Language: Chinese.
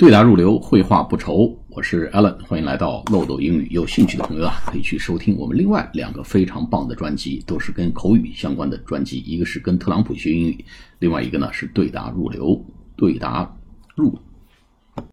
对答入流，绘画不愁。我是 Alan，欢迎来到漏斗英语。有兴趣的朋友啊，可以去收听我们另外两个非常棒的专辑，都是跟口语相关的专辑。一个是跟特朗普学英语，另外一个呢是对答入流，对答入